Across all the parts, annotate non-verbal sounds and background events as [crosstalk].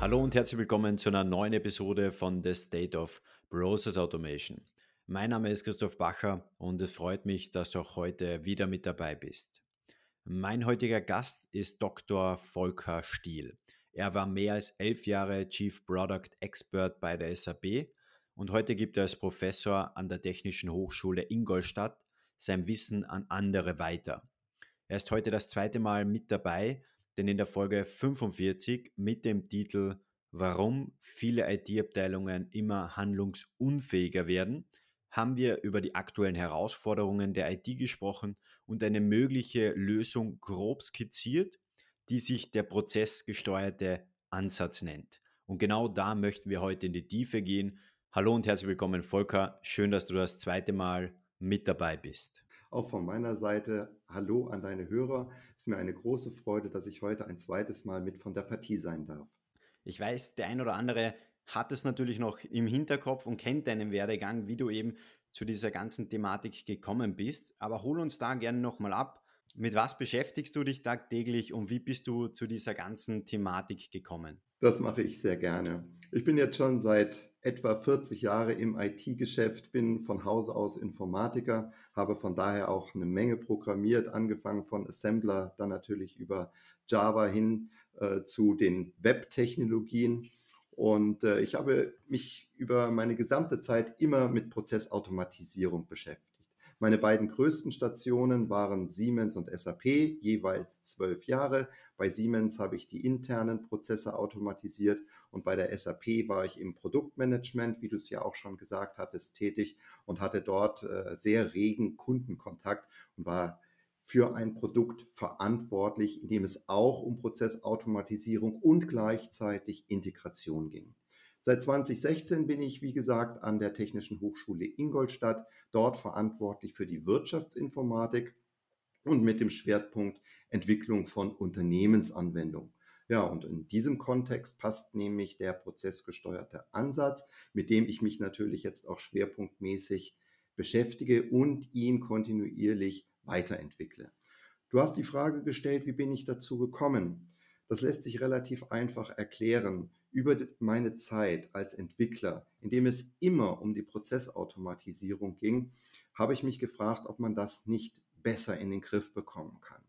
Hallo und herzlich willkommen zu einer neuen Episode von The State of Process Automation. Mein Name ist Christoph Bacher und es freut mich, dass du auch heute wieder mit dabei bist. Mein heutiger Gast ist Dr. Volker Stiel. Er war mehr als elf Jahre Chief Product Expert bei der SAP und heute gibt er als Professor an der Technischen Hochschule Ingolstadt sein Wissen an andere weiter. Er ist heute das zweite Mal mit dabei, denn in der Folge 45 mit dem Titel Warum viele IT-Abteilungen immer handlungsunfähiger werden, haben wir über die aktuellen Herausforderungen der IT gesprochen und eine mögliche Lösung grob skizziert, die sich der prozessgesteuerte Ansatz nennt. Und genau da möchten wir heute in die Tiefe gehen. Hallo und herzlich willkommen, Volker. Schön, dass du das zweite Mal mit dabei bist. Auch von meiner Seite Hallo an deine Hörer. Es ist mir eine große Freude, dass ich heute ein zweites Mal mit von der Partie sein darf. Ich weiß, der ein oder andere hat es natürlich noch im Hinterkopf und kennt deinen Werdegang, wie du eben zu dieser ganzen Thematik gekommen bist. Aber hol uns da gerne nochmal ab. Mit was beschäftigst du dich tagtäglich und wie bist du zu dieser ganzen Thematik gekommen? Das mache ich sehr gerne. Ich bin jetzt schon seit etwa 40 Jahre im IT-Geschäft, bin von Hause aus Informatiker, habe von daher auch eine Menge programmiert, angefangen von Assembler, dann natürlich über Java hin äh, zu den Web-Technologien. Und äh, ich habe mich über meine gesamte Zeit immer mit Prozessautomatisierung beschäftigt. Meine beiden größten Stationen waren Siemens und SAP, jeweils zwölf Jahre. Bei Siemens habe ich die internen Prozesse automatisiert und bei der SAP war ich im Produktmanagement, wie du es ja auch schon gesagt hattest, tätig und hatte dort äh, sehr regen Kundenkontakt und war für ein Produkt verantwortlich, in dem es auch um Prozessautomatisierung und gleichzeitig Integration ging. Seit 2016 bin ich, wie gesagt, an der Technischen Hochschule Ingolstadt, dort verantwortlich für die Wirtschaftsinformatik und mit dem Schwerpunkt Entwicklung von Unternehmensanwendungen. Ja, und in diesem Kontext passt nämlich der prozessgesteuerte Ansatz, mit dem ich mich natürlich jetzt auch schwerpunktmäßig beschäftige und ihn kontinuierlich weiterentwickle. Du hast die Frage gestellt, wie bin ich dazu gekommen? Das lässt sich relativ einfach erklären über meine Zeit als Entwickler, in dem es immer um die Prozessautomatisierung ging, habe ich mich gefragt, ob man das nicht besser in den Griff bekommen kann.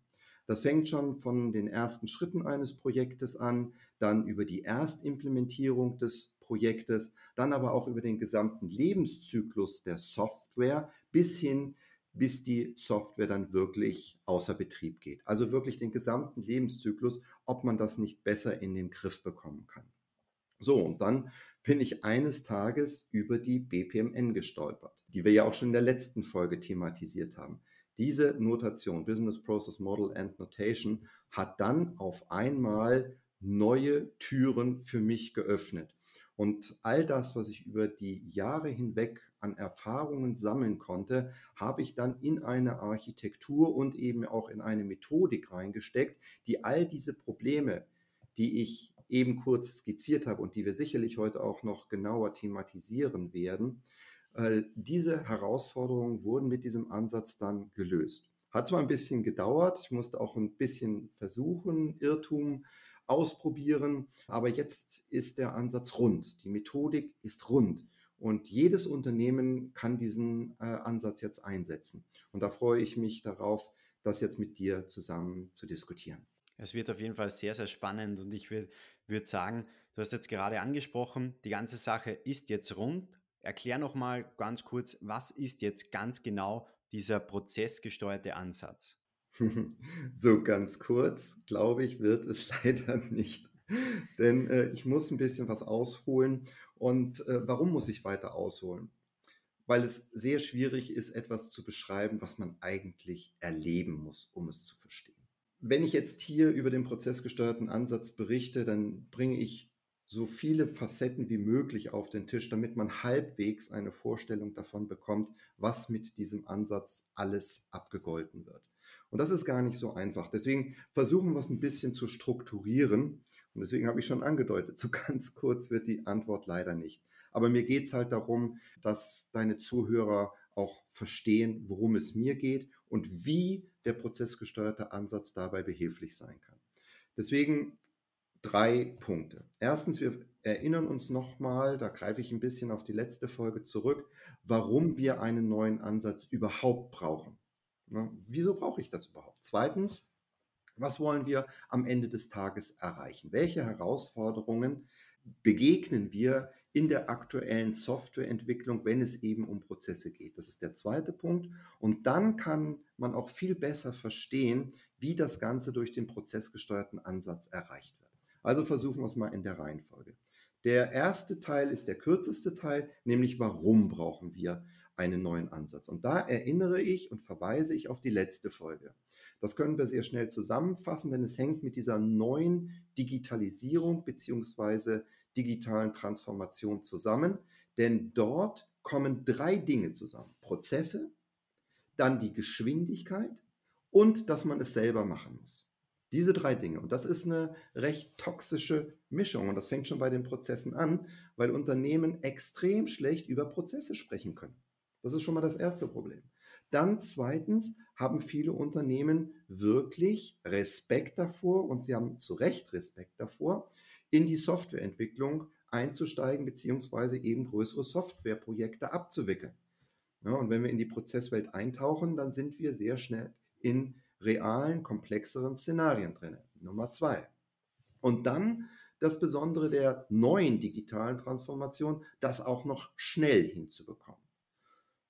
Das fängt schon von den ersten Schritten eines Projektes an, dann über die Erstimplementierung des Projektes, dann aber auch über den gesamten Lebenszyklus der Software bis hin, bis die Software dann wirklich außer Betrieb geht. Also wirklich den gesamten Lebenszyklus, ob man das nicht besser in den Griff bekommen kann. So, und dann bin ich eines Tages über die BPMN gestolpert, die wir ja auch schon in der letzten Folge thematisiert haben. Diese Notation, Business Process Model and Notation, hat dann auf einmal neue Türen für mich geöffnet. Und all das, was ich über die Jahre hinweg an Erfahrungen sammeln konnte, habe ich dann in eine Architektur und eben auch in eine Methodik reingesteckt, die all diese Probleme, die ich eben kurz skizziert habe und die wir sicherlich heute auch noch genauer thematisieren werden, äh, diese Herausforderungen wurden mit diesem Ansatz dann gelöst. Hat zwar ein bisschen gedauert, ich musste auch ein bisschen versuchen, Irrtum ausprobieren, aber jetzt ist der Ansatz rund. Die Methodik ist rund und jedes Unternehmen kann diesen äh, Ansatz jetzt einsetzen. Und da freue ich mich darauf, das jetzt mit dir zusammen zu diskutieren. Es wird auf jeden Fall sehr, sehr spannend und ich würde würd sagen, du hast jetzt gerade angesprochen, die ganze Sache ist jetzt rund. Erklär nochmal ganz kurz, was ist jetzt ganz genau dieser prozessgesteuerte Ansatz? [laughs] so ganz kurz, glaube ich, wird es [laughs] leider nicht. Denn äh, ich muss ein bisschen was ausholen. Und äh, warum muss ich weiter ausholen? Weil es sehr schwierig ist, etwas zu beschreiben, was man eigentlich erleben muss, um es zu verstehen. Wenn ich jetzt hier über den prozessgesteuerten Ansatz berichte, dann bringe ich so viele Facetten wie möglich auf den Tisch, damit man halbwegs eine Vorstellung davon bekommt, was mit diesem Ansatz alles abgegolten wird. Und das ist gar nicht so einfach. Deswegen versuchen wir es ein bisschen zu strukturieren. Und deswegen habe ich schon angedeutet, so [laughs] ganz kurz wird die Antwort leider nicht. Aber mir geht es halt darum, dass deine Zuhörer auch verstehen, worum es mir geht und wie der prozessgesteuerte Ansatz dabei behilflich sein kann. Deswegen drei Punkte. Erstens, wir erinnern uns nochmal, da greife ich ein bisschen auf die letzte Folge zurück, warum wir einen neuen Ansatz überhaupt brauchen. Ne? Wieso brauche ich das überhaupt? Zweitens, was wollen wir am Ende des Tages erreichen? Welche Herausforderungen begegnen wir in der aktuellen Softwareentwicklung, wenn es eben um Prozesse geht? Das ist der zweite Punkt. Und dann kann man auch viel besser verstehen, wie das Ganze durch den prozessgesteuerten Ansatz erreicht wird. Also versuchen wir es mal in der Reihenfolge. Der erste Teil ist der kürzeste Teil, nämlich warum brauchen wir einen neuen Ansatz. Und da erinnere ich und verweise ich auf die letzte Folge. Das können wir sehr schnell zusammenfassen, denn es hängt mit dieser neuen Digitalisierung bzw. digitalen Transformation zusammen. Denn dort kommen drei Dinge zusammen. Prozesse, dann die Geschwindigkeit und dass man es selber machen muss. Diese drei Dinge. Und das ist eine recht toxische Mischung. Und das fängt schon bei den Prozessen an, weil Unternehmen extrem schlecht über Prozesse sprechen können. Das ist schon mal das erste Problem. Dann zweitens haben viele Unternehmen wirklich Respekt davor und sie haben zu Recht Respekt davor, in die Softwareentwicklung einzusteigen beziehungsweise eben größere Softwareprojekte abzuwickeln. Ja, und wenn wir in die Prozesswelt eintauchen, dann sind wir sehr schnell in realen, komplexeren Szenarien drin. Nummer zwei. Und dann das Besondere der neuen digitalen Transformation, das auch noch schnell hinzubekommen.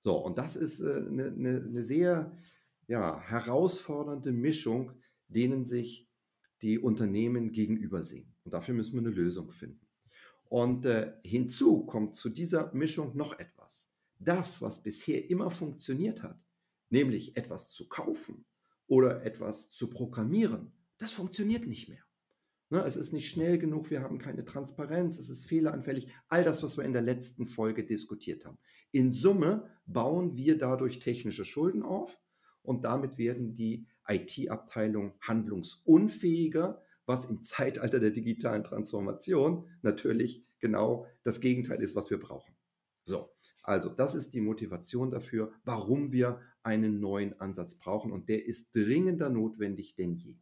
So, und das ist äh, eine, eine, eine sehr ja, herausfordernde Mischung, denen sich die Unternehmen gegenübersehen. Und dafür müssen wir eine Lösung finden. Und äh, hinzu kommt zu dieser Mischung noch etwas. Das, was bisher immer funktioniert hat, nämlich etwas zu kaufen oder etwas zu programmieren, das funktioniert nicht mehr. Ne, es ist nicht schnell genug, wir haben keine Transparenz, es ist fehleranfällig. All das, was wir in der letzten Folge diskutiert haben. In Summe bauen wir dadurch technische Schulden auf und damit werden die IT-Abteilungen handlungsunfähiger, was im Zeitalter der digitalen Transformation natürlich genau das Gegenteil ist, was wir brauchen. So, also das ist die Motivation dafür, warum wir einen neuen Ansatz brauchen und der ist dringender notwendig denn je.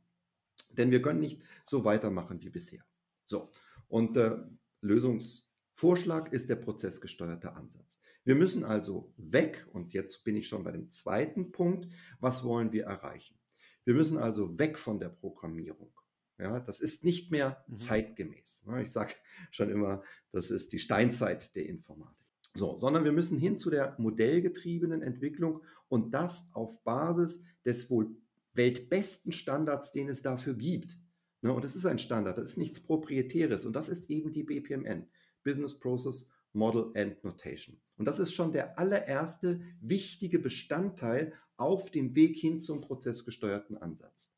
Denn wir können nicht so weitermachen wie bisher. So, und äh, Lösungsvorschlag ist der prozessgesteuerte Ansatz. Wir müssen also weg, und jetzt bin ich schon bei dem zweiten Punkt, was wollen wir erreichen? Wir müssen also weg von der Programmierung. Ja, das ist nicht mehr mhm. zeitgemäß. Ich sage schon immer, das ist die Steinzeit der Informatik. So, sondern wir müssen hin zu der modellgetriebenen Entwicklung und das auf Basis des wohl weltbesten Standards, den es dafür gibt. Ne, und es ist ein Standard, das ist nichts Proprietäres und das ist eben die BPMN, Business Process Model and Notation. Und das ist schon der allererste wichtige Bestandteil auf dem Weg hin zum prozessgesteuerten Ansatz.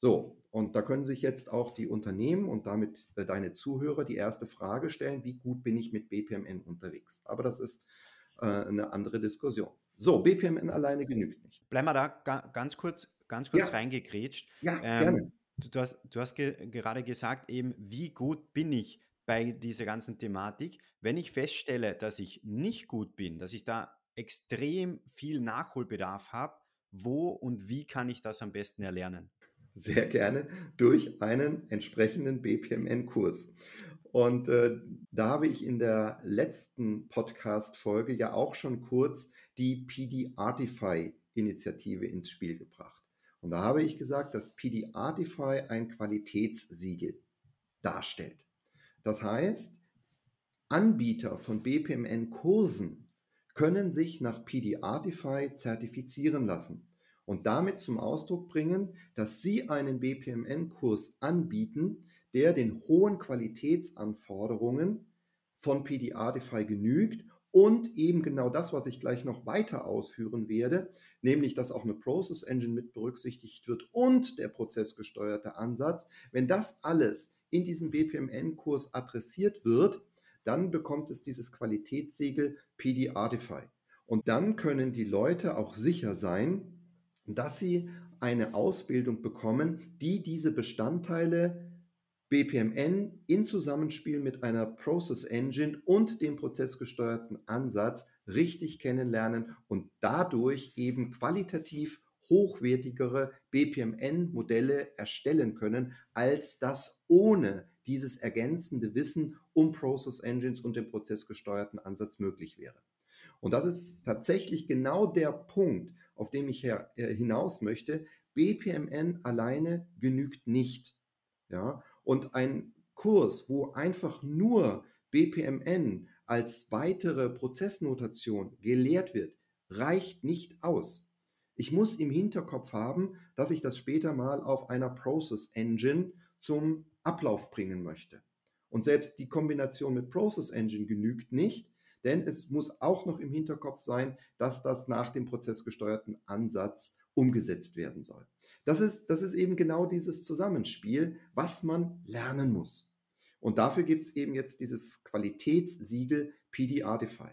So, und da können sich jetzt auch die Unternehmen und damit äh, deine Zuhörer die erste Frage stellen, wie gut bin ich mit BPMN unterwegs? Aber das ist äh, eine andere Diskussion. So, BPMN alleine genügt nicht. Bleiben wir da ga ganz kurz ganz kurz ja. reingekrätscht. Ja, ähm, gerne. Du hast, du hast ge gerade gesagt, eben, wie gut bin ich bei dieser ganzen Thematik. Wenn ich feststelle, dass ich nicht gut bin, dass ich da extrem viel Nachholbedarf habe, wo und wie kann ich das am besten erlernen? Sehr gerne durch einen entsprechenden BPMN-Kurs. Und äh, da habe ich in der letzten Podcast-Folge ja auch schon kurz die PD Artify-Initiative ins Spiel gebracht. Und da habe ich gesagt, dass PD Artify ein Qualitätssiegel darstellt. Das heißt, Anbieter von BPMN-Kursen können sich nach PD Artify zertifizieren lassen und damit zum Ausdruck bringen, dass sie einen BPMN-Kurs anbieten, der den hohen Qualitätsanforderungen von PD Artify genügt und eben genau das, was ich gleich noch weiter ausführen werde, nämlich dass auch eine Process Engine mit berücksichtigt wird und der prozessgesteuerte Ansatz. Wenn das alles in diesem BPMN-Kurs adressiert wird, dann bekommt es dieses Qualitätssiegel PD Artify. Und dann können die Leute auch sicher sein, dass sie eine Ausbildung bekommen, die diese Bestandteile BPMN in Zusammenspiel mit einer Process Engine und dem prozessgesteuerten Ansatz richtig kennenlernen und dadurch eben qualitativ hochwertigere BPMN-Modelle erstellen können, als das ohne dieses ergänzende Wissen um Process Engines und den prozessgesteuerten Ansatz möglich wäre. Und das ist tatsächlich genau der Punkt, auf den ich äh, hinaus möchte. BPMN alleine genügt nicht. Ja? Und ein Kurs, wo einfach nur BPMN als weitere Prozessnotation gelehrt wird, reicht nicht aus. Ich muss im Hinterkopf haben, dass ich das später mal auf einer Process Engine zum Ablauf bringen möchte. Und selbst die Kombination mit Process Engine genügt nicht, denn es muss auch noch im Hinterkopf sein, dass das nach dem prozessgesteuerten Ansatz umgesetzt werden soll. Das ist, das ist eben genau dieses Zusammenspiel, was man lernen muss. Und dafür gibt es eben jetzt dieses Qualitätssiegel PDR-Defy.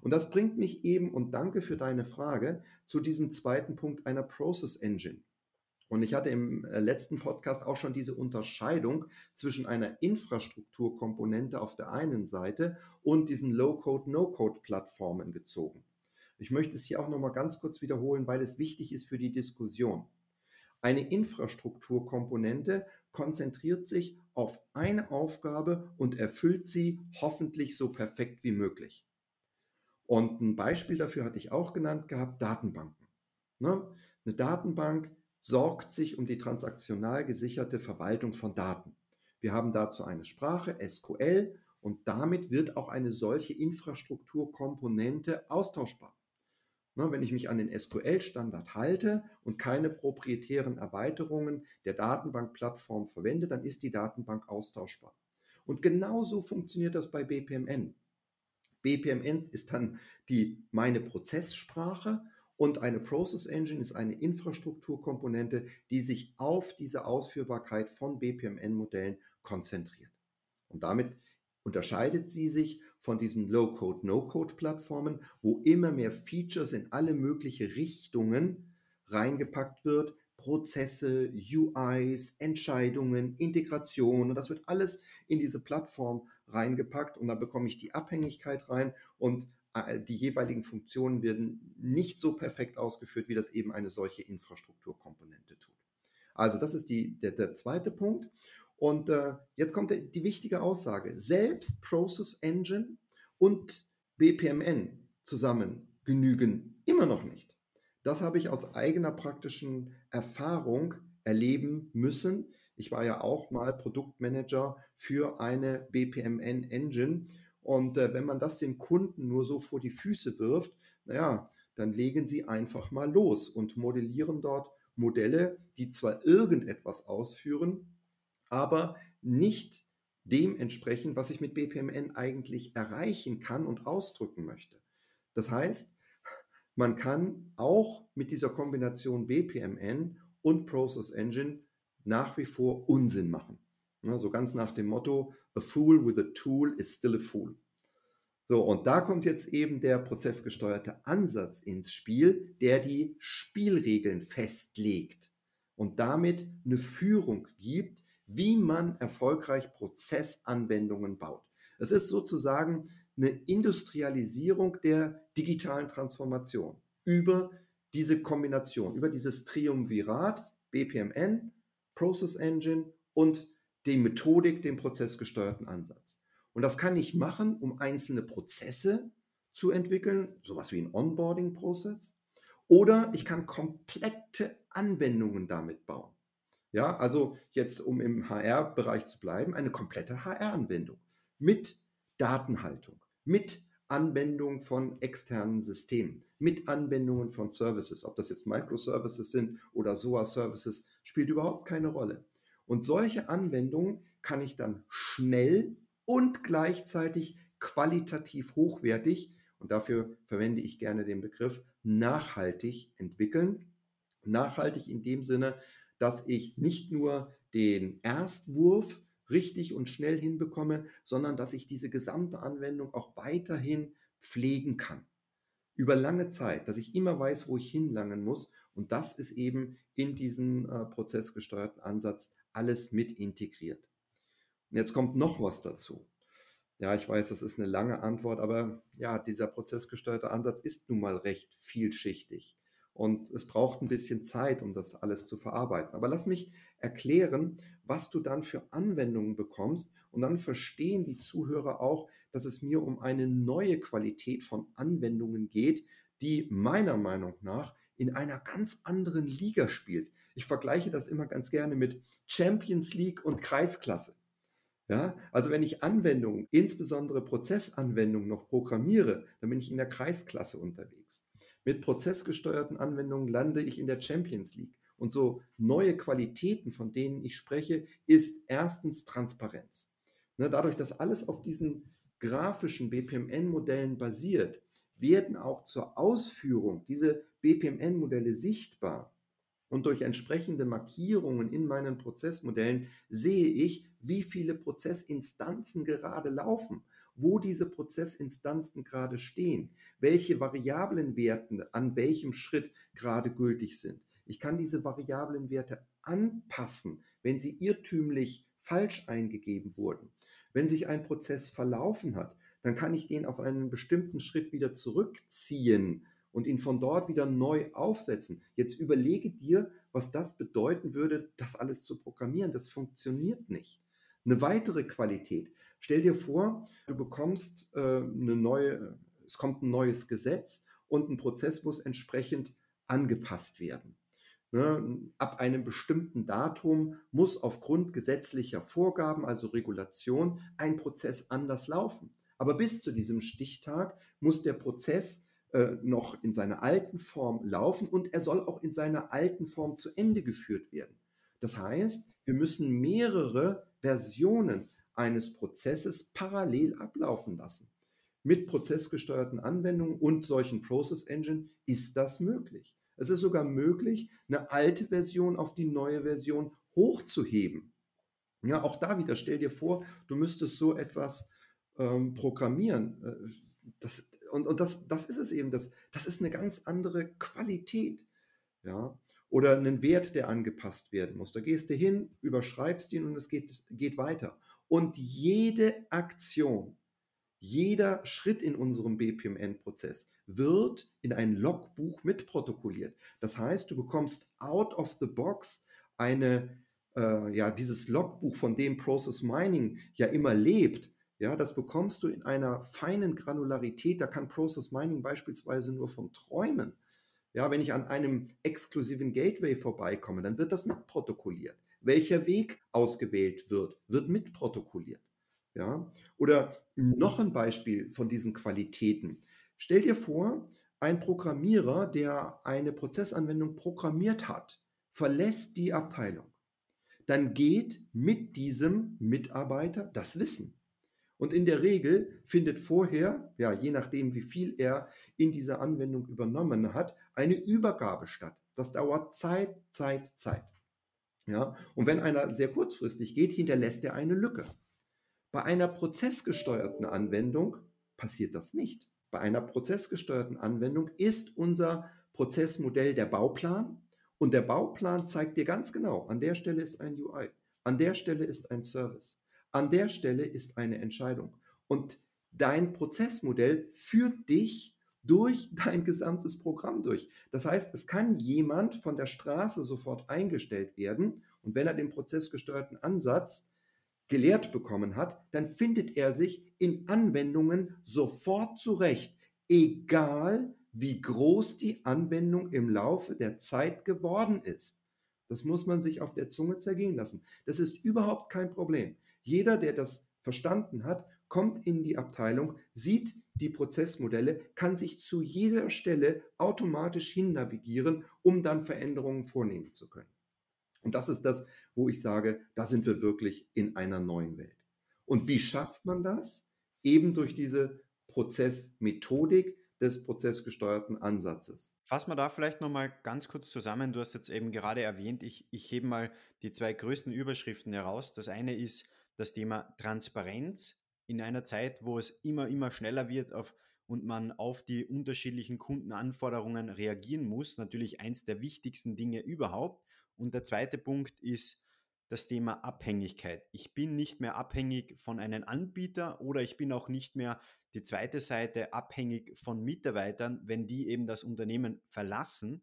Und das bringt mich eben, und danke für deine Frage, zu diesem zweiten Punkt einer Process Engine. Und ich hatte im äh, letzten Podcast auch schon diese Unterscheidung zwischen einer Infrastrukturkomponente auf der einen Seite und diesen Low-Code, No-Code-Plattformen gezogen. Ich möchte es hier auch nochmal ganz kurz wiederholen, weil es wichtig ist für die Diskussion. Eine Infrastrukturkomponente konzentriert sich auf eine Aufgabe und erfüllt sie hoffentlich so perfekt wie möglich. Und ein Beispiel dafür hatte ich auch genannt gehabt, Datenbanken. Ne? Eine Datenbank sorgt sich um die transaktional gesicherte Verwaltung von Daten. Wir haben dazu eine Sprache, SQL, und damit wird auch eine solche Infrastrukturkomponente austauschbar. Ne, wenn ich mich an den SQL-Standard halte und keine proprietären Erweiterungen der Datenbankplattform verwende, dann ist die Datenbank austauschbar. Und genauso funktioniert das bei BPMN. BPMN ist dann die meine Prozesssprache und eine Process Engine ist eine Infrastrukturkomponente, die sich auf diese Ausführbarkeit von BPMN-Modellen konzentriert. Und damit unterscheidet sie sich von diesen Low-Code, No-Code-Plattformen, wo immer mehr Features in alle möglichen Richtungen reingepackt wird, Prozesse, UIs, Entscheidungen, Integration und das wird alles in diese Plattform reingepackt und da bekomme ich die Abhängigkeit rein und äh, die jeweiligen Funktionen werden nicht so perfekt ausgeführt, wie das eben eine solche Infrastrukturkomponente tut. Also das ist die, der, der zweite Punkt. Und äh, jetzt kommt die wichtige Aussage. Selbst Process Engine und BPMN zusammen genügen immer noch nicht. Das habe ich aus eigener praktischen Erfahrung erleben müssen. Ich war ja auch mal Produktmanager für eine BPMN-Engine. Und äh, wenn man das den Kunden nur so vor die Füße wirft, naja, dann legen sie einfach mal los und modellieren dort Modelle, die zwar irgendetwas ausführen, aber nicht dem entsprechen, was ich mit BPMN eigentlich erreichen kann und ausdrücken möchte. Das heißt, man kann auch mit dieser Kombination BPMN und Process Engine nach wie vor Unsinn machen. So ganz nach dem Motto, a fool with a tool is still a fool. So, und da kommt jetzt eben der prozessgesteuerte Ansatz ins Spiel, der die Spielregeln festlegt und damit eine Führung gibt, wie man erfolgreich Prozessanwendungen baut. Es ist sozusagen eine Industrialisierung der digitalen Transformation über diese Kombination, über dieses Triumvirat BPMN, Process Engine und die Methodik, den prozessgesteuerten Ansatz. Und das kann ich machen, um einzelne Prozesse zu entwickeln, sowas wie ein Onboarding-Prozess. Oder ich kann komplette Anwendungen damit bauen. Ja, also jetzt, um im HR-Bereich zu bleiben, eine komplette HR-Anwendung mit Datenhaltung, mit Anwendung von externen Systemen, mit Anwendungen von Services. Ob das jetzt Microservices sind oder SOA-Services, spielt überhaupt keine Rolle. Und solche Anwendungen kann ich dann schnell und gleichzeitig qualitativ hochwertig, und dafür verwende ich gerne den Begriff, nachhaltig entwickeln. Nachhaltig in dem Sinne, dass ich nicht nur den Erstwurf richtig und schnell hinbekomme, sondern dass ich diese gesamte Anwendung auch weiterhin pflegen kann. Über lange Zeit, dass ich immer weiß, wo ich hinlangen muss. Und das ist eben in diesen äh, prozessgesteuerten Ansatz alles mit integriert. Und jetzt kommt noch was dazu. Ja, ich weiß, das ist eine lange Antwort, aber ja, dieser prozessgesteuerte Ansatz ist nun mal recht vielschichtig. Und es braucht ein bisschen Zeit, um das alles zu verarbeiten. Aber lass mich erklären, was du dann für Anwendungen bekommst. Und dann verstehen die Zuhörer auch, dass es mir um eine neue Qualität von Anwendungen geht, die meiner Meinung nach in einer ganz anderen Liga spielt. Ich vergleiche das immer ganz gerne mit Champions League und Kreisklasse. Ja, also wenn ich Anwendungen, insbesondere Prozessanwendungen noch programmiere, dann bin ich in der Kreisklasse unterwegs. Mit prozessgesteuerten Anwendungen lande ich in der Champions League. Und so neue Qualitäten, von denen ich spreche, ist erstens Transparenz. Ne, dadurch, dass alles auf diesen grafischen BPMN-Modellen basiert, werden auch zur Ausführung diese BPMN-Modelle sichtbar. Und durch entsprechende Markierungen in meinen Prozessmodellen sehe ich, wie viele Prozessinstanzen gerade laufen, wo diese Prozessinstanzen gerade stehen, welche Variablenwerten an welchem Schritt gerade gültig sind. Ich kann diese Variablenwerte anpassen, wenn sie irrtümlich falsch eingegeben wurden. Wenn sich ein Prozess verlaufen hat, dann kann ich den auf einen bestimmten Schritt wieder zurückziehen und ihn von dort wieder neu aufsetzen. Jetzt überlege dir, was das bedeuten würde, das alles zu programmieren. Das funktioniert nicht. Eine weitere Qualität. Stell dir vor, du bekommst äh, eine neue, es kommt ein neues Gesetz und ein Prozess muss entsprechend angepasst werden. Ne, ab einem bestimmten Datum muss aufgrund gesetzlicher Vorgaben, also Regulation, ein Prozess anders laufen. Aber bis zu diesem Stichtag muss der Prozess äh, noch in seiner alten Form laufen und er soll auch in seiner alten Form zu Ende geführt werden. Das heißt, wir müssen mehrere Versionen eines Prozesses parallel ablaufen lassen. Mit prozessgesteuerten Anwendungen und solchen Process Engine ist das möglich. Es ist sogar möglich, eine alte Version auf die neue Version hochzuheben. Ja, auch da wieder, stell dir vor, du müsstest so etwas ähm, programmieren. Äh, das, und und das, das ist es eben, das, das ist eine ganz andere Qualität. Ja? Oder einen Wert, der angepasst werden muss. Da gehst du hin, überschreibst ihn und es geht, geht weiter. Und jede Aktion, jeder Schritt in unserem BPMN-Prozess wird in ein Logbuch mitprotokolliert. Das heißt, du bekommst out of the box eine, äh, ja, dieses Logbuch, von dem Process Mining ja immer lebt, ja, das bekommst du in einer feinen Granularität. Da kann Process Mining beispielsweise nur von träumen. Ja, wenn ich an einem exklusiven Gateway vorbeikomme, dann wird das mitprotokolliert. Welcher Weg ausgewählt wird, wird mitprotokolliert. Ja, oder noch ein Beispiel von diesen Qualitäten. Stell dir vor, ein Programmierer, der eine Prozessanwendung programmiert hat, verlässt die Abteilung. Dann geht mit diesem Mitarbeiter das Wissen. Und in der Regel findet vorher, ja, je nachdem, wie viel er in dieser Anwendung übernommen hat, eine Übergabe statt. Das dauert Zeit, Zeit, Zeit. Ja, und wenn einer sehr kurzfristig geht, hinterlässt er eine Lücke. Bei einer prozessgesteuerten Anwendung passiert das nicht. Bei einer prozessgesteuerten Anwendung ist unser Prozessmodell der Bauplan und der Bauplan zeigt dir ganz genau, an der Stelle ist ein UI, an der Stelle ist ein Service, an der Stelle ist eine Entscheidung. Und dein Prozessmodell führt dich durch [laughs] dein gesamtes Programm durch. Das heißt, es kann jemand von der Straße sofort eingestellt werden und wenn er den prozessgesteuerten Ansatz gelehrt bekommen hat, dann findet er sich in Anwendungen sofort zurecht, egal wie groß die Anwendung im Laufe der Zeit geworden ist. Das muss man sich auf der Zunge zergehen lassen. Das ist überhaupt kein Problem. Jeder, der das verstanden hat, kommt in die Abteilung, sieht die Prozessmodelle, kann sich zu jeder Stelle automatisch hin navigieren, um dann Veränderungen vornehmen zu können. Und das ist das, wo ich sage, da sind wir wirklich in einer neuen Welt. Und wie schafft man das? Eben durch diese Prozessmethodik des prozessgesteuerten Ansatzes. Fassen wir da vielleicht nochmal ganz kurz zusammen. Du hast jetzt eben gerade erwähnt, ich, ich hebe mal die zwei größten Überschriften heraus. Das eine ist das Thema Transparenz in einer Zeit, wo es immer, immer schneller wird auf, und man auf die unterschiedlichen Kundenanforderungen reagieren muss. Natürlich eins der wichtigsten Dinge überhaupt. Und der zweite Punkt ist das Thema Abhängigkeit. Ich bin nicht mehr abhängig von einem Anbieter oder ich bin auch nicht mehr die zweite Seite abhängig von Mitarbeitern, wenn die eben das Unternehmen verlassen.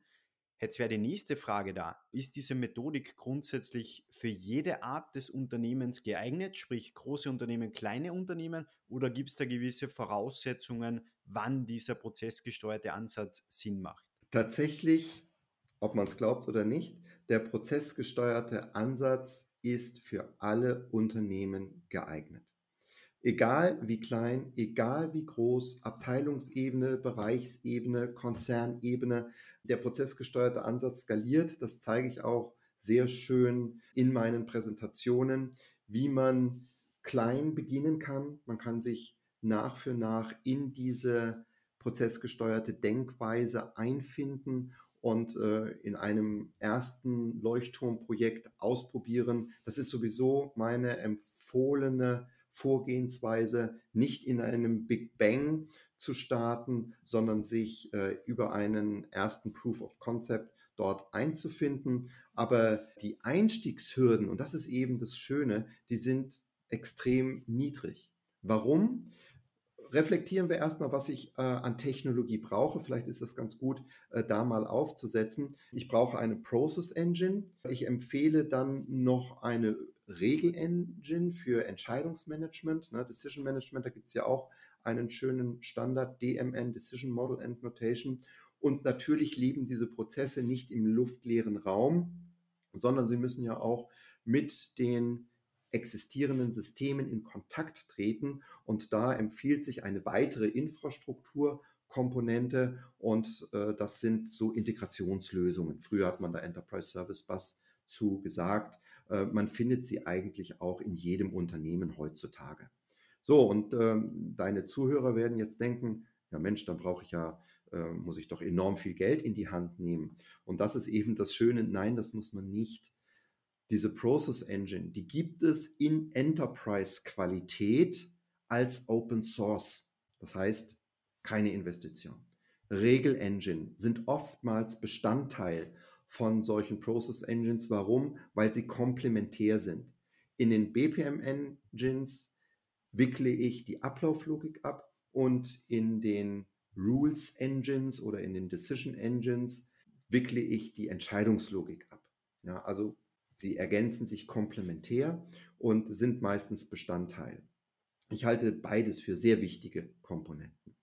Jetzt wäre die nächste Frage da. Ist diese Methodik grundsätzlich für jede Art des Unternehmens geeignet, sprich große Unternehmen, kleine Unternehmen, oder gibt es da gewisse Voraussetzungen, wann dieser prozessgesteuerte Ansatz Sinn macht? Tatsächlich, ob man es glaubt oder nicht, der prozessgesteuerte Ansatz ist für alle Unternehmen geeignet. Egal wie klein, egal wie groß, Abteilungsebene, Bereichsebene, Konzernebene, der prozessgesteuerte Ansatz skaliert. Das zeige ich auch sehr schön in meinen Präsentationen, wie man klein beginnen kann. Man kann sich nach für nach in diese prozessgesteuerte Denkweise einfinden und äh, in einem ersten Leuchtturmprojekt ausprobieren. Das ist sowieso meine empfohlene Vorgehensweise, nicht in einem Big Bang zu starten, sondern sich äh, über einen ersten Proof of Concept dort einzufinden. Aber die Einstiegshürden, und das ist eben das Schöne, die sind extrem niedrig. Warum? reflektieren wir erstmal, was ich äh, an Technologie brauche. Vielleicht ist das ganz gut, äh, da mal aufzusetzen. Ich brauche eine Process Engine. Ich empfehle dann noch eine Regel-Engine für Entscheidungsmanagement, ne, Decision Management. Da gibt es ja auch einen schönen Standard, DMN, Decision Model and Notation. Und natürlich leben diese Prozesse nicht im luftleeren Raum, sondern sie müssen ja auch mit den existierenden Systemen in Kontakt treten. Und da empfiehlt sich eine weitere Infrastrukturkomponente und äh, das sind so Integrationslösungen. Früher hat man da Enterprise Service Bus zu gesagt. Äh, man findet sie eigentlich auch in jedem Unternehmen heutzutage. So, und ähm, deine Zuhörer werden jetzt denken, ja Mensch, dann brauche ich ja, äh, muss ich doch enorm viel Geld in die Hand nehmen. Und das ist eben das Schöne, nein, das muss man nicht diese Process Engine, die gibt es in Enterprise-Qualität als Open Source. Das heißt, keine Investition. Regel Engine sind oftmals Bestandteil von solchen Process Engines. Warum? Weil sie komplementär sind. In den BPM Engines wickle ich die Ablauflogik ab und in den Rules Engines oder in den Decision Engines wickle ich die Entscheidungslogik ab. Ja, also Sie ergänzen sich komplementär und sind meistens Bestandteil. Ich halte beides für sehr wichtige Komponenten.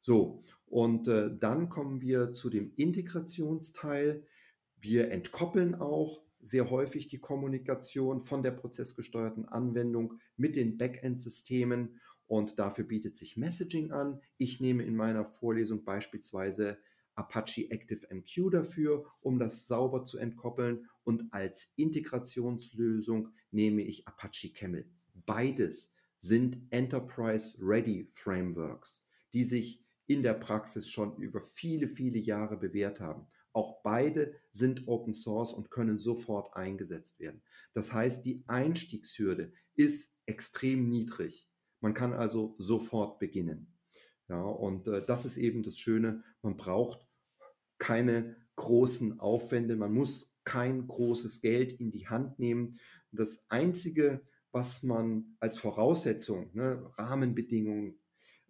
So, und äh, dann kommen wir zu dem Integrationsteil. Wir entkoppeln auch sehr häufig die Kommunikation von der prozessgesteuerten Anwendung mit den Backend-Systemen und dafür bietet sich Messaging an. Ich nehme in meiner Vorlesung beispielsweise Apache ActiveMQ dafür, um das sauber zu entkoppeln. Und als Integrationslösung nehme ich Apache Camel. Beides sind Enterprise-Ready Frameworks, die sich in der Praxis schon über viele, viele Jahre bewährt haben. Auch beide sind Open Source und können sofort eingesetzt werden. Das heißt, die Einstiegshürde ist extrem niedrig. Man kann also sofort beginnen. Ja, und äh, das ist eben das Schöne. Man braucht keine großen Aufwände, man muss kein großes Geld in die Hand nehmen. Das Einzige, was man als Voraussetzung, ne, Rahmenbedingungen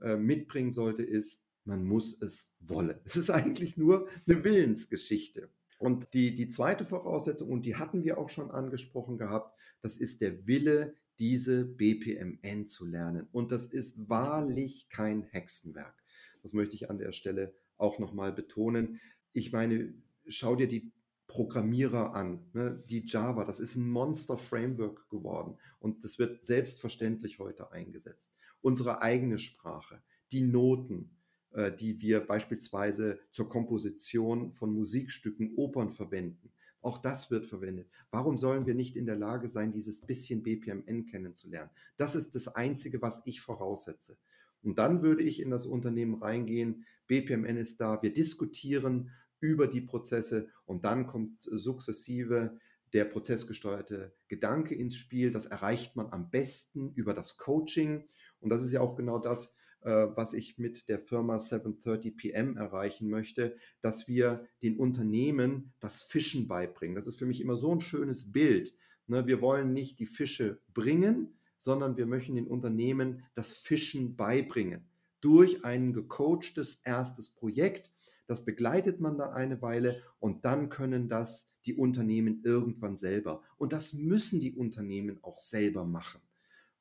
äh, mitbringen sollte, ist, man muss es wollen. Es ist eigentlich nur eine Willensgeschichte. Und die, die zweite Voraussetzung, und die hatten wir auch schon angesprochen gehabt, das ist der Wille, diese BPMN zu lernen. Und das ist wahrlich kein Hexenwerk. Das möchte ich an der Stelle auch nochmal betonen ich meine, schau dir die Programmierer an, ne? die Java, das ist ein Monster-Framework geworden und das wird selbstverständlich heute eingesetzt. Unsere eigene Sprache, die Noten, äh, die wir beispielsweise zur Komposition von Musikstücken, Opern verwenden, auch das wird verwendet. Warum sollen wir nicht in der Lage sein, dieses bisschen BPMN kennenzulernen? Das ist das Einzige, was ich voraussetze. Und dann würde ich in das Unternehmen reingehen, BPMN ist da, wir diskutieren über die Prozesse und dann kommt sukzessive der prozessgesteuerte Gedanke ins Spiel. Das erreicht man am besten über das Coaching und das ist ja auch genau das, was ich mit der Firma 730 PM erreichen möchte, dass wir den Unternehmen das Fischen beibringen. Das ist für mich immer so ein schönes Bild. Ne? Wir wollen nicht die Fische bringen, sondern wir möchten den Unternehmen das Fischen beibringen durch ein gecoachtes erstes Projekt, das begleitet man dann eine Weile und dann können das die Unternehmen irgendwann selber. Und das müssen die Unternehmen auch selber machen.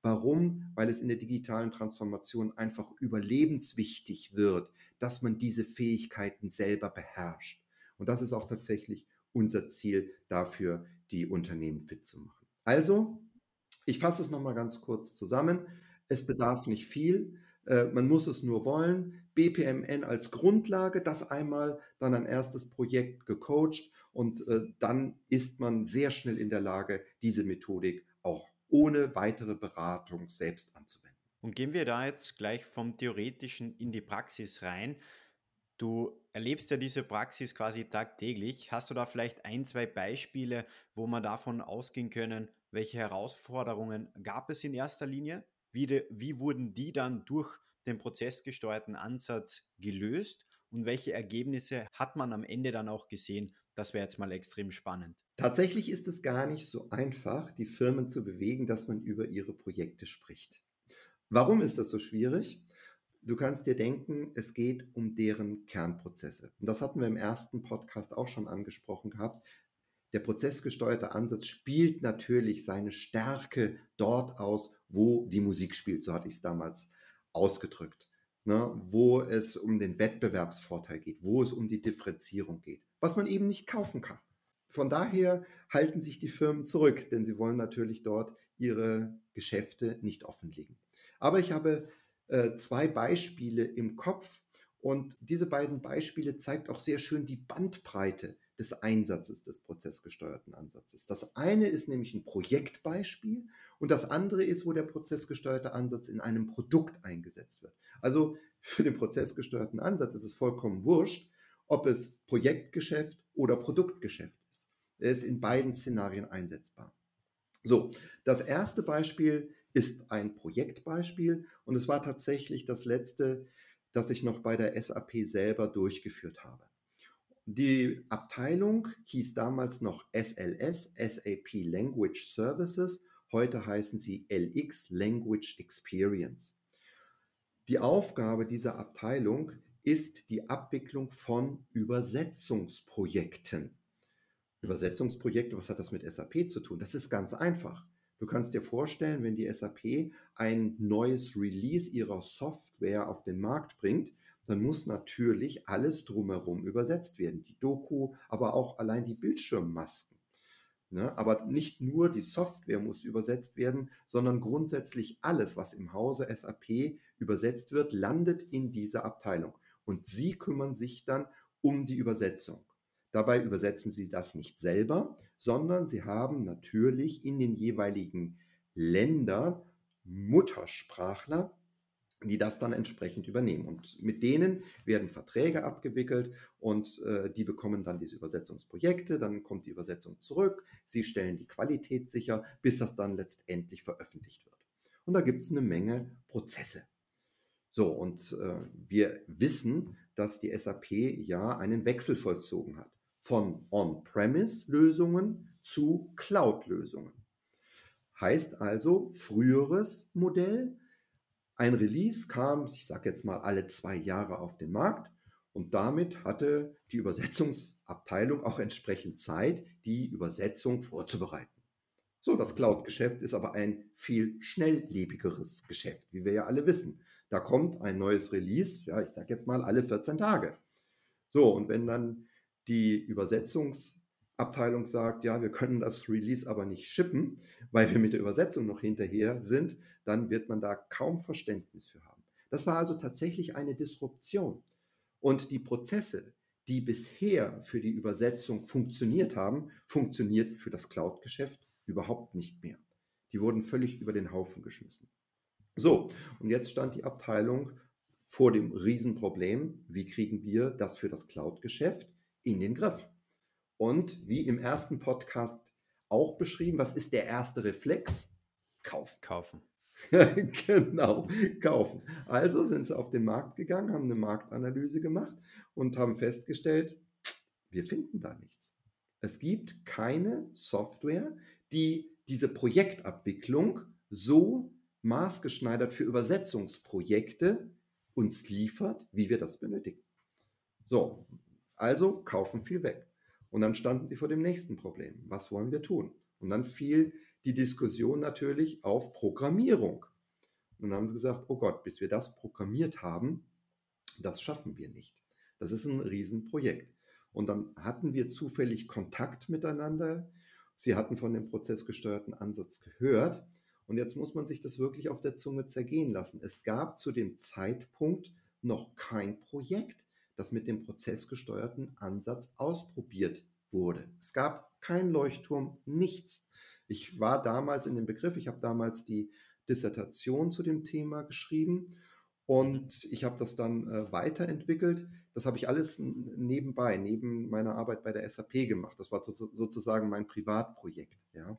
Warum? Weil es in der digitalen Transformation einfach überlebenswichtig wird, dass man diese Fähigkeiten selber beherrscht. Und das ist auch tatsächlich unser Ziel dafür, die Unternehmen fit zu machen. Also, ich fasse es nochmal ganz kurz zusammen. Es bedarf nicht viel. Äh, man muss es nur wollen. BPMN als Grundlage, das einmal, dann ein erstes Projekt gecoacht und äh, dann ist man sehr schnell in der Lage, diese Methodik auch ohne weitere Beratung selbst anzuwenden. Und gehen wir da jetzt gleich vom Theoretischen in die Praxis rein. Du erlebst ja diese Praxis quasi tagtäglich. Hast du da vielleicht ein, zwei Beispiele, wo man davon ausgehen können, welche Herausforderungen gab es in erster Linie? Wie, de, wie wurden die dann durch den prozessgesteuerten Ansatz gelöst? Und welche Ergebnisse hat man am Ende dann auch gesehen? Das wäre jetzt mal extrem spannend. Tatsächlich ist es gar nicht so einfach, die Firmen zu bewegen, dass man über ihre Projekte spricht. Warum ist das so schwierig? Du kannst dir denken, es geht um deren Kernprozesse. Und das hatten wir im ersten Podcast auch schon angesprochen gehabt. Der prozessgesteuerte Ansatz spielt natürlich seine Stärke dort aus, wo die Musik spielt. So hatte ich es damals ausgedrückt. Ne? Wo es um den Wettbewerbsvorteil geht, wo es um die Differenzierung geht was man eben nicht kaufen kann. Von daher halten sich die Firmen zurück, denn sie wollen natürlich dort ihre Geschäfte nicht offenlegen. Aber ich habe äh, zwei Beispiele im Kopf und diese beiden Beispiele zeigt auch sehr schön die Bandbreite des Einsatzes des prozessgesteuerten Ansatzes. Das eine ist nämlich ein Projektbeispiel und das andere ist, wo der prozessgesteuerte Ansatz in einem Produkt eingesetzt wird. Also für den prozessgesteuerten Ansatz ist es vollkommen wurscht, ob es Projektgeschäft oder Produktgeschäft ist. Er ist in beiden Szenarien einsetzbar. So, das erste Beispiel ist ein Projektbeispiel und es war tatsächlich das letzte, das ich noch bei der SAP selber durchgeführt habe. Die Abteilung hieß damals noch SLS, SAP Language Services. Heute heißen sie LX Language Experience. Die Aufgabe dieser Abteilung ist die Abwicklung von Übersetzungsprojekten. Übersetzungsprojekte, was hat das mit SAP zu tun? Das ist ganz einfach. Du kannst dir vorstellen, wenn die SAP ein neues Release ihrer Software auf den Markt bringt, dann muss natürlich alles drumherum übersetzt werden. Die Doku, aber auch allein die Bildschirmmasken. Ne? Aber nicht nur die Software muss übersetzt werden, sondern grundsätzlich alles, was im Hause SAP übersetzt wird, landet in dieser Abteilung und Sie kümmern sich dann um die Übersetzung. Dabei übersetzen Sie das nicht selber, sondern Sie haben natürlich in den jeweiligen Ländern Muttersprachler, die das dann entsprechend übernehmen. Und mit denen werden Verträge abgewickelt und äh, die bekommen dann diese Übersetzungsprojekte, dann kommt die Übersetzung zurück, sie stellen die Qualität sicher, bis das dann letztendlich veröffentlicht wird. Und da gibt es eine Menge Prozesse. So, und äh, wir wissen, dass die SAP ja einen Wechsel vollzogen hat von On-Premise-Lösungen zu Cloud-Lösungen. Heißt also, früheres Modell, ein Release kam, ich sage jetzt mal, alle zwei Jahre auf den Markt und damit hatte die Übersetzungsabteilung auch entsprechend Zeit, die Übersetzung vorzubereiten. So, das Cloud-Geschäft ist aber ein viel schnelllebigeres Geschäft, wie wir ja alle wissen. Da kommt ein neues Release, ja, ich sage jetzt mal alle 14 Tage. So, und wenn dann die Übersetzungsabteilung sagt, ja, wir können das Release aber nicht shippen, weil wir mit der Übersetzung noch hinterher sind, dann wird man da kaum Verständnis für haben. Das war also tatsächlich eine Disruption. Und die Prozesse, die bisher für die Übersetzung funktioniert haben, funktioniert für das Cloud-Geschäft überhaupt nicht mehr. Die wurden völlig über den Haufen geschmissen. So, und jetzt stand die Abteilung vor dem Riesenproblem, wie kriegen wir das für das Cloud-Geschäft in den Griff? Und wie im ersten Podcast auch beschrieben, was ist der erste Reflex? Kaufen. Kaufen. [laughs] genau, kaufen. Also sind sie auf den Markt gegangen, haben eine Marktanalyse gemacht und haben festgestellt, wir finden da nichts. Es gibt keine Software, die diese Projektabwicklung so maßgeschneidert für Übersetzungsprojekte uns liefert, wie wir das benötigen. So, also kaufen viel weg. Und dann standen sie vor dem nächsten Problem. Was wollen wir tun? Und dann fiel die Diskussion natürlich auf Programmierung. Und dann haben sie gesagt, oh Gott, bis wir das programmiert haben, das schaffen wir nicht. Das ist ein Riesenprojekt. Und dann hatten wir zufällig Kontakt miteinander. Sie hatten von dem prozessgesteuerten Ansatz gehört. Und jetzt muss man sich das wirklich auf der Zunge zergehen lassen. Es gab zu dem Zeitpunkt noch kein Projekt, das mit dem prozessgesteuerten Ansatz ausprobiert wurde. Es gab kein Leuchtturm, nichts. Ich war damals in dem Begriff, ich habe damals die Dissertation zu dem Thema geschrieben und ich habe das dann äh, weiterentwickelt. Das habe ich alles nebenbei, neben meiner Arbeit bei der SAP gemacht. Das war so, sozusagen mein Privatprojekt. Ja.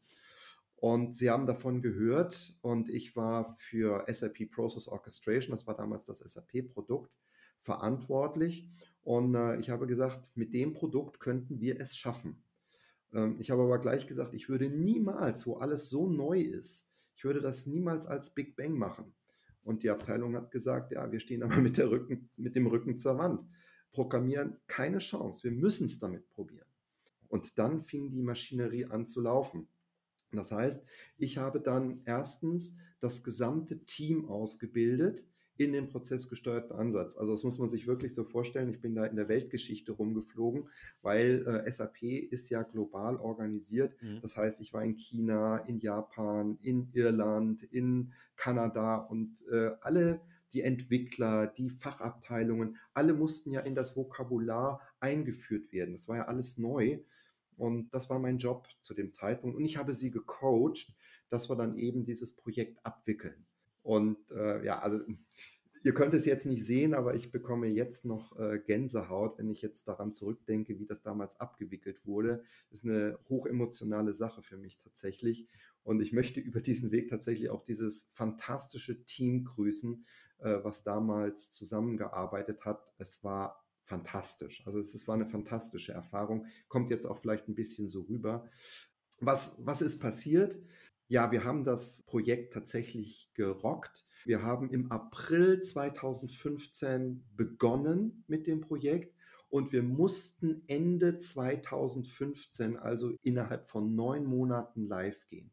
Und Sie haben davon gehört und ich war für SAP Process Orchestration, das war damals das SAP-Produkt, verantwortlich. Und äh, ich habe gesagt, mit dem Produkt könnten wir es schaffen. Ähm, ich habe aber gleich gesagt, ich würde niemals, wo alles so neu ist, ich würde das niemals als Big Bang machen. Und die Abteilung hat gesagt, ja, wir stehen aber [laughs] mit, Rücken, mit dem Rücken zur Wand. Programmieren keine Chance. Wir müssen es damit probieren. Und dann fing die Maschinerie an zu laufen. Das heißt, ich habe dann erstens das gesamte Team ausgebildet, in dem prozessgesteuerten Ansatz. Also das muss man sich wirklich so vorstellen. Ich bin da in der Weltgeschichte rumgeflogen, weil äh, SAP ist ja global organisiert. Mhm. Das heißt, ich war in China, in Japan, in Irland, in Kanada und äh, alle die Entwickler, die Fachabteilungen, alle mussten ja in das Vokabular eingeführt werden. Das war ja alles neu. Und das war mein Job zu dem Zeitpunkt. Und ich habe sie gecoacht, dass wir dann eben dieses Projekt abwickeln. Und äh, ja, also [laughs] ihr könnt es jetzt nicht sehen, aber ich bekomme jetzt noch äh, Gänsehaut, wenn ich jetzt daran zurückdenke, wie das damals abgewickelt wurde. Das ist eine hochemotionale Sache für mich tatsächlich. Und ich möchte [laughs] über diesen Weg tatsächlich auch dieses fantastische Team grüßen, äh, was damals zusammengearbeitet hat. Es war fantastisch. Also es, es war eine fantastische Erfahrung. Kommt jetzt auch vielleicht ein bisschen so rüber. Was, was ist passiert? Ja, wir haben das Projekt tatsächlich gerockt. Wir haben im April 2015 begonnen mit dem Projekt und wir mussten Ende 2015, also innerhalb von neun Monaten, live gehen.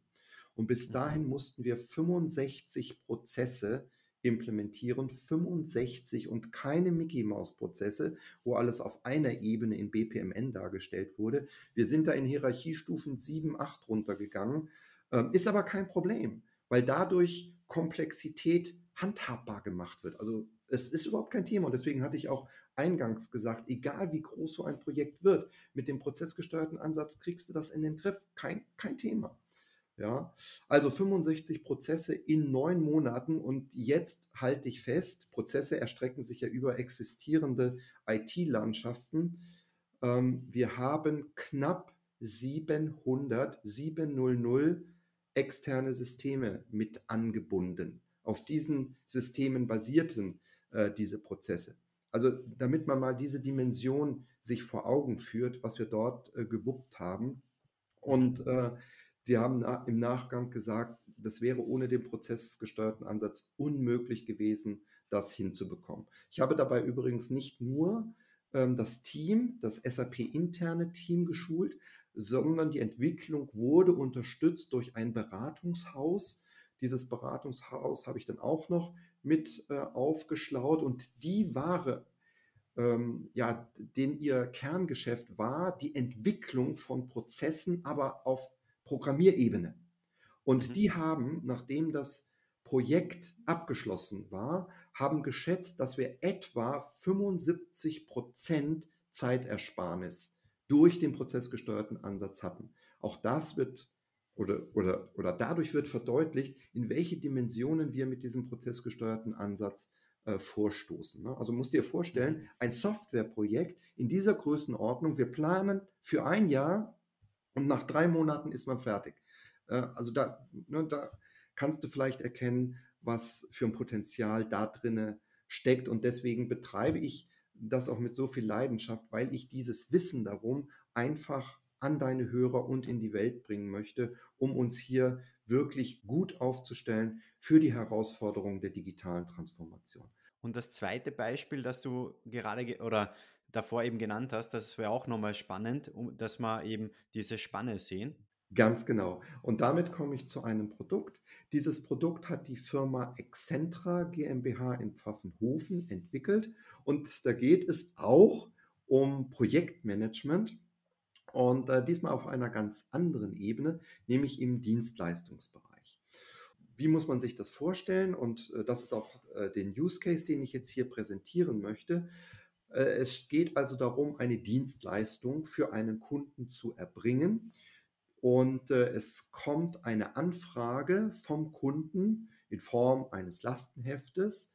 Und bis mhm. dahin mussten wir 65 Prozesse implementieren, 65 und keine Mickey Maus Prozesse, wo alles auf einer Ebene in BPMN dargestellt wurde. Wir sind da in Hierarchiestufen 7, 8 runtergegangen ähm, ist aber kein Problem, weil dadurch Komplexität handhabbar gemacht wird. Also es ist überhaupt kein Thema und deswegen hatte ich auch eingangs gesagt, egal wie groß so ein Projekt wird, mit dem prozessgesteuerten Ansatz kriegst du das in den Griff. Kein, kein Thema. Ja, also 65 Prozesse in neun Monaten und jetzt halte ich fest, Prozesse erstrecken sich ja über existierende IT-Landschaften. Ähm, wir haben knapp 700, 700 externe Systeme mit angebunden. Auf diesen Systemen basierten äh, diese Prozesse. Also damit man mal diese Dimension sich vor Augen führt, was wir dort äh, gewuppt haben. Und äh, Sie haben im Nachgang gesagt, das wäre ohne den prozessgesteuerten Ansatz unmöglich gewesen, das hinzubekommen. Ich habe dabei übrigens nicht nur ähm, das Team, das SAP-interne Team geschult, sondern die Entwicklung wurde unterstützt durch ein Beratungshaus. Dieses Beratungshaus habe ich dann auch noch mit äh, aufgeschlaut und die Ware, ähm, ja, den ihr Kerngeschäft war, die Entwicklung von Prozessen, aber auf Programmierebene. Und mhm. die haben, nachdem das Projekt abgeschlossen war, haben geschätzt, dass wir etwa 75 Prozent Zeitersparnis durch den prozessgesteuerten Ansatz hatten. Auch das wird oder, oder, oder dadurch wird verdeutlicht, in welche Dimensionen wir mit diesem prozessgesteuerten Ansatz äh, vorstoßen. Ne? Also musst dir vorstellen, mhm. ein Softwareprojekt in dieser Größenordnung, wir planen für ein Jahr und nach drei Monaten ist man fertig. Äh, also da, ne, da kannst du vielleicht erkennen, was für ein Potenzial da drinne steckt. Und deswegen betreibe ich das auch mit so viel Leidenschaft, weil ich dieses Wissen darum einfach an deine Hörer und in die Welt bringen möchte, um uns hier wirklich gut aufzustellen für die Herausforderungen der digitalen Transformation. Und das zweite Beispiel, das du gerade oder davor eben genannt hast, das wäre auch nochmal spannend, um, dass wir eben diese Spanne sehen. Ganz genau. Und damit komme ich zu einem Produkt. Dieses Produkt hat die Firma Excentra GmbH in Pfaffenhofen entwickelt. Und da geht es auch um Projektmanagement und äh, diesmal auf einer ganz anderen Ebene, nämlich im Dienstleistungsbereich. Wie muss man sich das vorstellen? Und äh, das ist auch äh, den Use Case, den ich jetzt hier präsentieren möchte. Äh, es geht also darum, eine Dienstleistung für einen Kunden zu erbringen. Und äh, es kommt eine Anfrage vom Kunden in Form eines Lastenheftes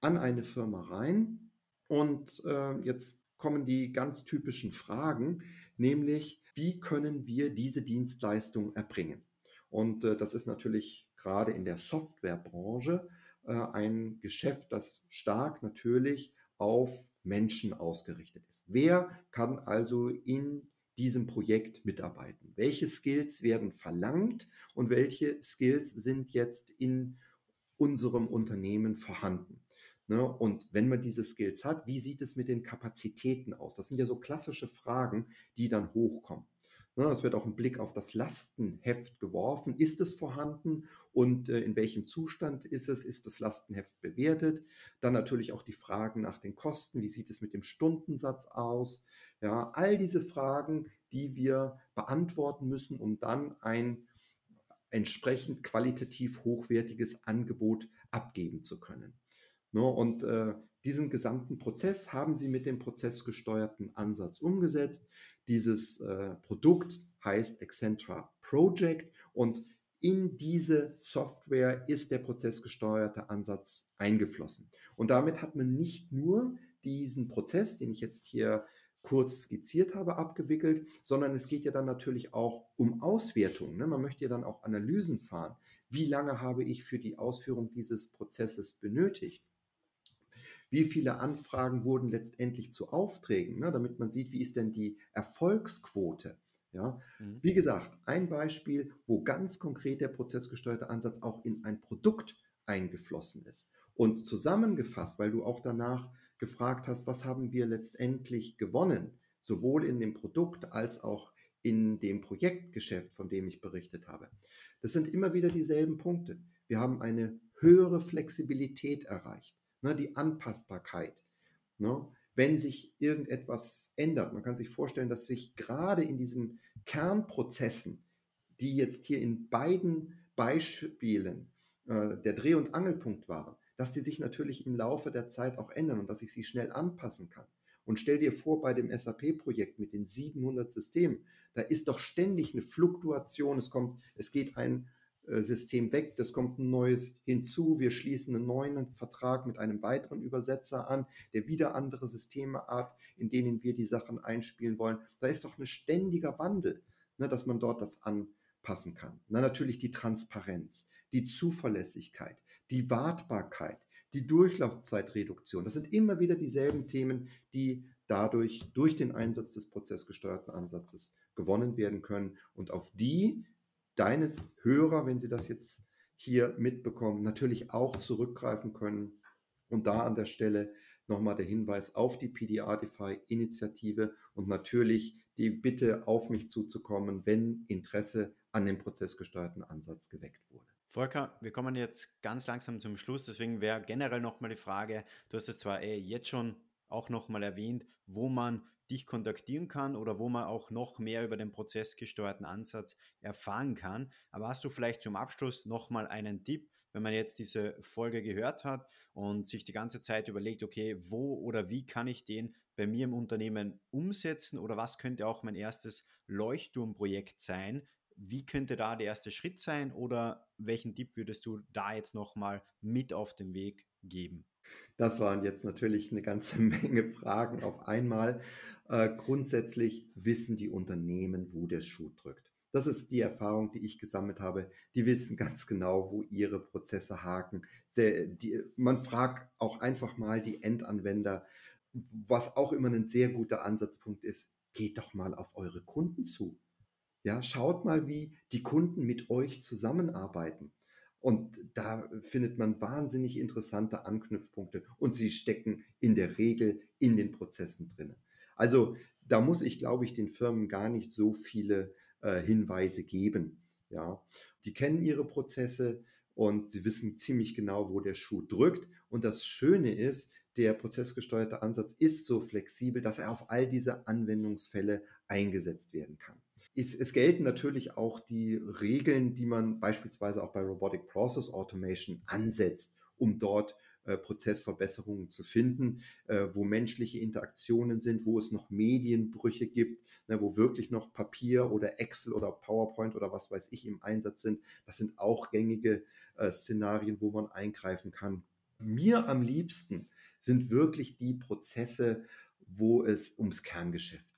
an eine Firma rein. Und äh, jetzt kommen die ganz typischen Fragen, nämlich wie können wir diese Dienstleistung erbringen? Und äh, das ist natürlich gerade in der Softwarebranche ein Geschäft, das stark natürlich auf Menschen ausgerichtet ist. Wer kann also in diesem Projekt mitarbeiten? Welche Skills werden verlangt und welche Skills sind jetzt in unserem Unternehmen vorhanden? Ne? Und wenn man diese Skills hat, wie sieht es mit den Kapazitäten aus? Das sind ja so klassische Fragen, die dann hochkommen. Ne? Es wird auch ein Blick auf das Lastenheft geworfen. Ist es vorhanden und äh, in welchem Zustand ist es? Ist das Lastenheft bewertet? Dann natürlich auch die Fragen nach den Kosten. Wie sieht es mit dem Stundensatz aus? Ja, all diese Fragen, die wir beantworten müssen, um dann ein entsprechend qualitativ hochwertiges Angebot abgeben zu können. Ne? Und äh, diesen gesamten Prozess haben sie mit dem prozessgesteuerten Ansatz umgesetzt. Dieses äh, Produkt heißt Excentra Project und in diese Software ist der prozessgesteuerte Ansatz eingeflossen. Und damit hat man nicht nur diesen Prozess, den ich jetzt hier kurz skizziert habe, abgewickelt, sondern es geht ja dann natürlich auch um Auswertung. Ne? Man möchte ja dann auch Analysen fahren. Wie lange habe ich für die Ausführung dieses Prozesses benötigt? wie viele Anfragen wurden letztendlich zu Aufträgen, ne, damit man sieht, wie ist denn die Erfolgsquote. Ja, mhm. wie gesagt, ein Beispiel, wo ganz konkret der prozessgesteuerte Ansatz auch in ein Produkt eingeflossen ist. Und zusammengefasst, weil du auch danach gefragt hast, was haben wir letztendlich gewonnen, sowohl in dem Produkt als auch in dem Projektgeschäft, von dem ich berichtet habe. Das sind immer wieder dieselben Punkte. Wir haben eine höhere Flexibilität erreicht ne, die Anpassbarkeit. Ne? Wenn sich irgendetwas ändert, man kann sich vorstellen, dass sich gerade in diesen Kernprozessen, die jetzt hier in beiden Beispielen äh, der Dreh- und Angelpunkt waren, dass die sich natürlich im Laufe der Zeit auch ändern und dass ich sie schnell anpassen kann. Und stell dir vor, bei dem SAP-Projekt mit den 700 Systemen, da ist doch ständig eine Fluktuation. Es kommt, es geht ein System weg, das kommt ein neues hinzu, wir schließen einen neuen Vertrag mit einem weiteren Übersetzer an, der wieder andere Systeme hat, in denen wir die Sachen einspielen wollen. Da ist doch ein ständiger Wandel, ne, dass man dort das anpassen kann. Na, natürlich die Transparenz, die Zuverlässigkeit, die Wartbarkeit, die Durchlaufzeitreduktion. Das sind immer wieder dieselben Themen, die dadurch durch den Einsatz des prozessgesteuerten Ansatzes gewonnen werden können und auf die deine Hörer, wenn sie das jetzt hier mitbekommen, natürlich auch zurückgreifen können. Und da an der Stelle nochmal der Hinweis auf die PDA-Defy-Initiative und natürlich die Bitte auf mich zuzukommen, wenn Interesse an dem prozessgesteuerten Ansatz geweckt wurde. Volker, wir kommen jetzt ganz langsam zum Schluss, deswegen wäre generell nochmal die Frage, du hast es zwar eh jetzt schon auch nochmal erwähnt, wo man dich kontaktieren kann oder wo man auch noch mehr über den prozessgesteuerten Ansatz erfahren kann. Aber hast du vielleicht zum Abschluss nochmal einen Tipp, wenn man jetzt diese Folge gehört hat und sich die ganze Zeit überlegt, okay, wo oder wie kann ich den bei mir im Unternehmen umsetzen oder was könnte auch mein erstes Leuchtturmprojekt sein? Wie könnte da der erste Schritt sein oder welchen Tipp würdest du da jetzt nochmal mit auf den Weg geben? Das waren jetzt natürlich eine ganze [laughs] Menge Fragen auf einmal. Äh, grundsätzlich wissen die Unternehmen, wo der Schuh drückt. Das ist die Erfahrung, die ich gesammelt habe. Die wissen ganz genau, wo ihre Prozesse haken. Sehr, die, man fragt auch einfach mal die Endanwender, was auch immer ein sehr guter Ansatzpunkt ist. Geht doch mal auf eure Kunden zu. Ja, schaut mal, wie die Kunden mit euch zusammenarbeiten. Und da findet man wahnsinnig interessante Anknüpfpunkte und sie stecken in der Regel in den Prozessen drin. Also da muss ich, glaube ich, den Firmen gar nicht so viele äh, Hinweise geben. Ja, die kennen ihre Prozesse und sie wissen ziemlich genau, wo der Schuh drückt. Und das Schöne ist, der prozessgesteuerte Ansatz ist so flexibel, dass er auf all diese Anwendungsfälle eingesetzt werden kann. Es, es, gelten natürlich auch die Regeln, die man beispielsweise auch bei Robotic Process Automation ansetzt, um dort äh, Prozessverbesserungen zu finden, äh, wo menschliche Interaktionen sind, wo es noch Medienbrüche gibt, ne, wo wirklich noch Papier oder Excel oder PowerPoint oder was weiß ich im Einsatz sind. Das sind auch gängige äh, Szenarien, wo man eingreifen kann. Mir am liebsten sind wirklich die Prozesse, wo es ums Kerngeschäft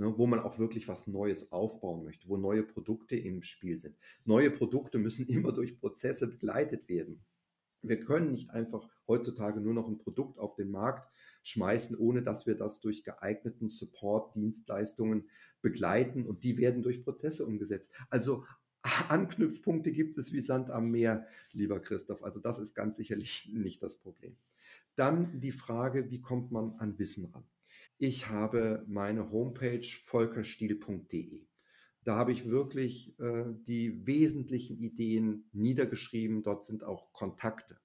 ne, wo man auch wirklich was Neues aufbauen möchte, wo neue Produkte im Spiel sind. Neue Produkte müssen [laughs] immer durch Prozesse begleitet werden. Wir können nicht einfach heutzutage nur noch ein Produkt auf den Markt schmeißen, ohne dass wir das durch geeigneten Support-Dienstleistungen begleiten und die werden durch Prozesse umgesetzt. Also [laughs] Anknüpfpunkte gibt es wie Sand am Meer, lieber Christoph. Also das ist ganz sicherlich nicht das Problem. Dann die Frage, wie kommt man an Wissen ran? Ich habe meine Homepage volkerstiel.de. Da habe ich wirklich äh, die wesentlichen Ideen niedergeschrieben. Dort sind auch Kontakte.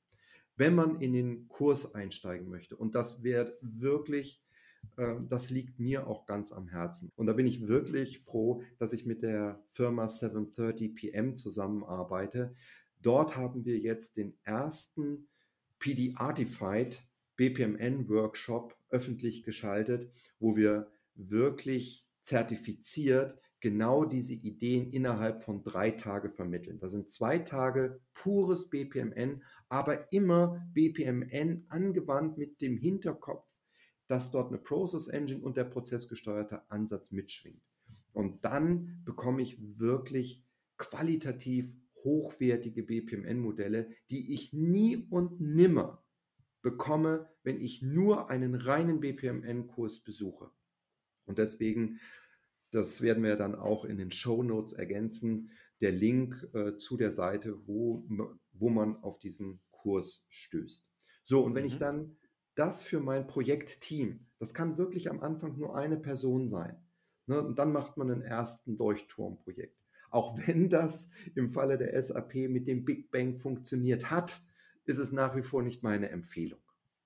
Wenn man in den Kurs einsteigen möchte, und das wird wirklich, äh, das liegt mir auch ganz am Herzen. Und da bin ich wirklich froh, dass ich mit der Firma 730 PM zusammenarbeite. Dort haben wir jetzt den ersten PD Artified BPMN Workshop öffentlich geschaltet, wo wir wirklich zertifiziert genau diese Ideen innerhalb von drei Tagen vermitteln. Das sind zwei Tage pures BPMN, aber immer BPMN angewandt mit dem Hinterkopf, dass dort eine Process Engine und der prozessgesteuerte Ansatz mitschwingt. Und dann bekomme ich wirklich qualitativ hochwertige BPMN-Modelle, die ich nie und nimmer bekomme, wenn ich nur einen reinen BPMN-Kurs besuche. Und deswegen das werden wir dann auch in den Show Notes ergänzen. Der Link äh, zu der Seite, wo, wo man auf diesen Kurs stößt. So, und wenn mhm. ich dann das für mein Projektteam, das kann wirklich am Anfang nur eine Person sein. Ne, und dann macht man einen ersten Leuchtturmprojekt. Auch wenn das im Falle der SAP mit dem Big Bang funktioniert hat, ist es nach wie vor nicht meine Empfehlung.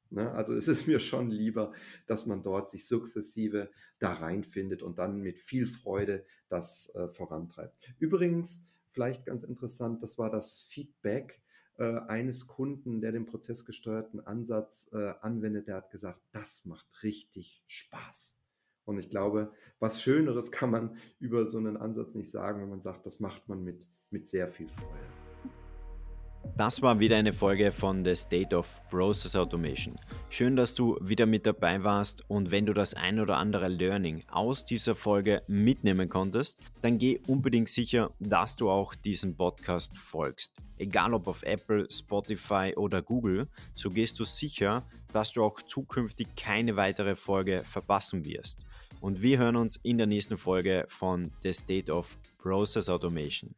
Ne? Also es ist mir schon lieber, dass man dort sich sukzessive da reinfindet und dann mit viel Freude das äh, vorantreibt. Übrigens, vielleicht ganz interessant, das war das Feedback äh, eines Kunden, der den prozessgesteuerten Ansatz äh, anwendet. Der hat gesagt, das macht richtig Spaß. Und ich glaube, was Schöneres kann man über so einen Ansatz nicht sagen, wenn man sagt, das macht man mit, mit sehr viel Freude. Das war wieder eine Folge von The State of Process Automation. Schön, dass du wieder mit dabei warst und wenn du das ein oder andere Learning aus dieser Folge mitnehmen konntest, dann geh unbedingt sicher, dass du auch diesem Podcast folgst. Egal ob auf Apple, Spotify oder Google, so gehst du sicher, dass du auch zukünftig keine weitere Folge verpassen wirst. Und wir hören uns in der nächsten Folge von The State of Process Automation.